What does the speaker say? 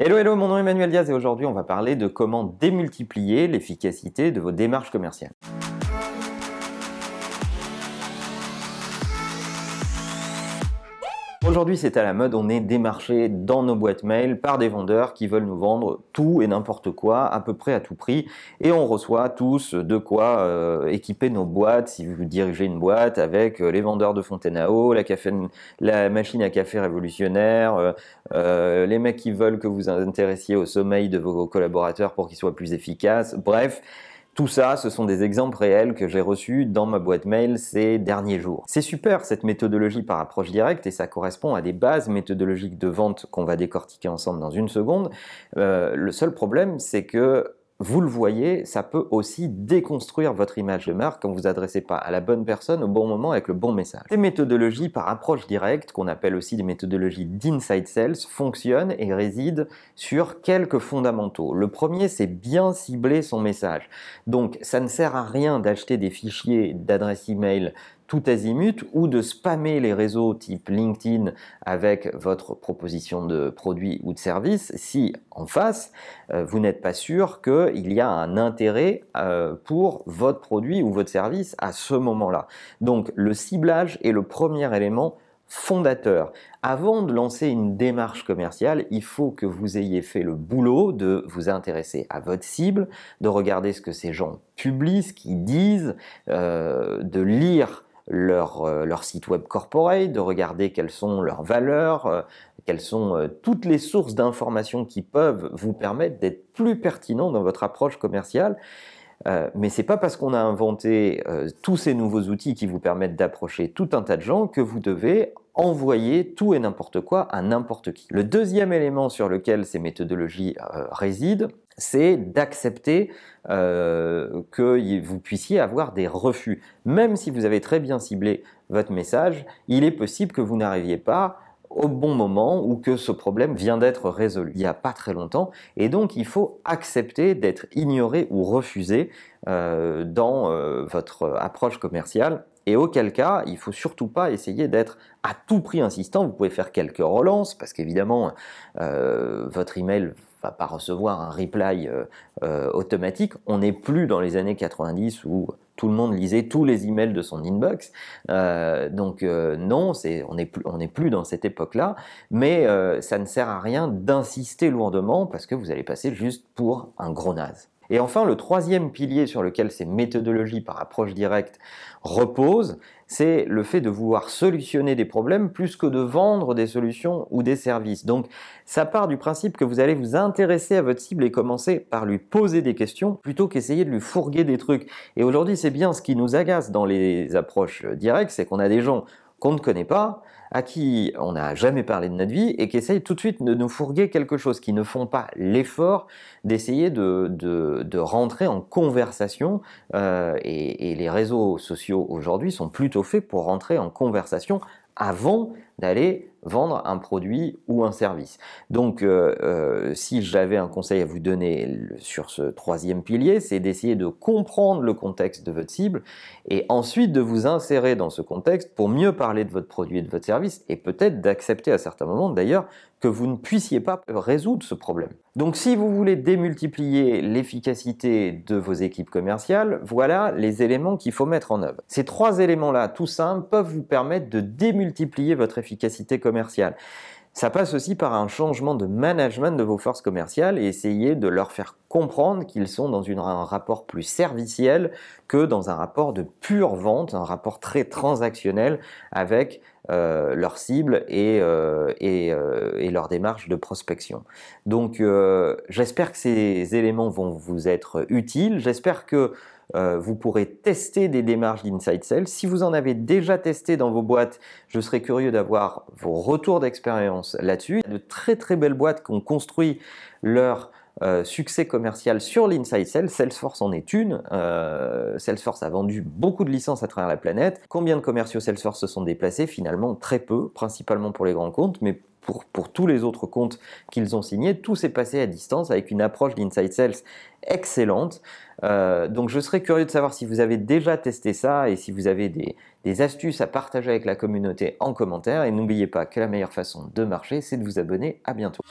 Hello, hello, mon nom est Emmanuel Diaz et aujourd'hui on va parler de comment démultiplier l'efficacité de vos démarches commerciales. Aujourd'hui, c'est à la mode, on est démarché dans nos boîtes mail par des vendeurs qui veulent nous vendre tout et n'importe quoi, à peu près à tout prix, et on reçoit tous de quoi euh, équiper nos boîtes. Si vous dirigez une boîte avec euh, les vendeurs de fontaine à eau, la, la machine à café révolutionnaire, euh, les mecs qui veulent que vous intéressiez au sommeil de vos collaborateurs pour qu'ils soient plus efficaces, bref. Tout ça, ce sont des exemples réels que j'ai reçus dans ma boîte mail ces derniers jours. C'est super cette méthodologie par approche directe et ça correspond à des bases méthodologiques de vente qu'on va décortiquer ensemble dans une seconde. Euh, le seul problème, c'est que vous le voyez, ça peut aussi déconstruire votre image de marque quand vous adressez pas à la bonne personne au bon moment avec le bon message. Ces méthodologies par approche directe, qu'on appelle aussi des méthodologies d'inside sales, fonctionnent et résident sur quelques fondamentaux. Le premier, c'est bien cibler son message. Donc, ça ne sert à rien d'acheter des fichiers d'adresse email tout azimut ou de spammer les réseaux type LinkedIn avec votre proposition de produit ou de service si en face euh, vous n'êtes pas sûr qu'il y a un intérêt euh, pour votre produit ou votre service à ce moment-là. Donc le ciblage est le premier élément fondateur. Avant de lancer une démarche commerciale, il faut que vous ayez fait le boulot de vous intéresser à votre cible, de regarder ce que ces gens publient, ce qu'ils disent, euh, de lire leur, euh, leur site web corporate, de regarder quelles sont leurs valeurs, euh, quelles sont euh, toutes les sources d'informations qui peuvent vous permettre d'être plus pertinent dans votre approche commerciale. Euh, mais c'est pas parce qu'on a inventé tous ces nouveaux outils qui vous permettent d'approcher tout un tas de gens que vous devez envoyer tout et n'importe quoi à n'importe qui. Le deuxième élément sur lequel ces méthodologies résident, c'est d'accepter euh, que vous puissiez avoir des refus. Même si vous avez très bien ciblé votre message, il est possible que vous n'arriviez pas au bon moment ou que ce problème vient d'être résolu. Il n'y a pas très longtemps et donc il faut accepter d'être ignoré ou refusé euh, dans euh, votre approche commerciale et auquel cas, il faut surtout pas essayer d'être à tout prix insistant. Vous pouvez faire quelques relances parce qu'évidemment, euh, votre email va pas recevoir un reply euh, automatique. On n'est plus dans les années 90 où tout le monde lisait tous les emails de son inbox. donc non, on n'est plus, plus dans cette époque-là. Mais ça ne sert à rien d'insister lourdement parce que vous allez passer juste pour un gros naze. Et enfin, le troisième pilier sur lequel ces méthodologies par approche directe reposent, c'est le fait de vouloir solutionner des problèmes plus que de vendre des solutions ou des services. Donc, ça part du principe que vous allez vous intéresser à votre cible et commencer par lui poser des questions plutôt qu'essayer de lui fourguer des trucs. Et aujourd'hui, c'est bien ce qui nous agace dans les approches directes, c'est qu'on a des gens qu'on ne connaît pas, à qui on n'a jamais parlé de notre vie et qui essayent tout de suite de nous fourguer quelque chose, qui ne font pas l'effort d'essayer de, de, rentrer en conversation. Euh, et les réseaux sociaux aujourd'hui sont plutôt faits pour rentrer en conversation avant d'aller vendre un produit ou un service. Donc, euh, euh, si j'avais un conseil à vous donner sur ce troisième pilier, c'est d'essayer de comprendre le contexte de votre cible et ensuite de vous insérer dans ce contexte pour mieux parler de votre produit et de votre service et peut-être d'accepter à certains moments d'ailleurs que vous ne puissiez pas résoudre ce problème. Donc si vous voulez démultiplier l'efficacité de vos équipes commerciales, voilà les éléments qu'il faut mettre en œuvre. Ces trois éléments-là, tout simples, peuvent vous permettre de démultiplier votre efficacité commerciale. Ça passe aussi par un changement de management de vos forces commerciales et essayer de leur faire comprendre qu'ils sont dans un rapport plus serviciel que dans un rapport de pure vente, un rapport très transactionnel avec euh, leur cible et, euh, euh, et, leur démarche de prospection. Donc j'espère que ces éléments vont vous être utiles, j'espère que vous pourrez tester des démarches d'inside sales. Si vous en avez déjà testé dans vos boîtes, je serais curieux d'avoir vos retours d'expérience là-dessus. De très très belles boîtes qui ont construit leur euh, succès commercial sur l'inside sales. Salesforce en est une. Euh, Salesforce a vendu beaucoup de licences à travers la planète. Combien de commerciaux Salesforce se sont déplacés? Finalement, très peu, principalement pour les grands comptes, mais pour, tous les autres comptes qu'ils ont signés, tout s'est passé à distance avec une approche d'inside sales excellente. Donc je serais curieux de savoir si vous avez déjà testé ça et si vous avez des, des astuces à partager avec la communauté en commentaire. Et n'oubliez pas que la meilleure façon de marcher, c'est de vous abonner. À bientôt.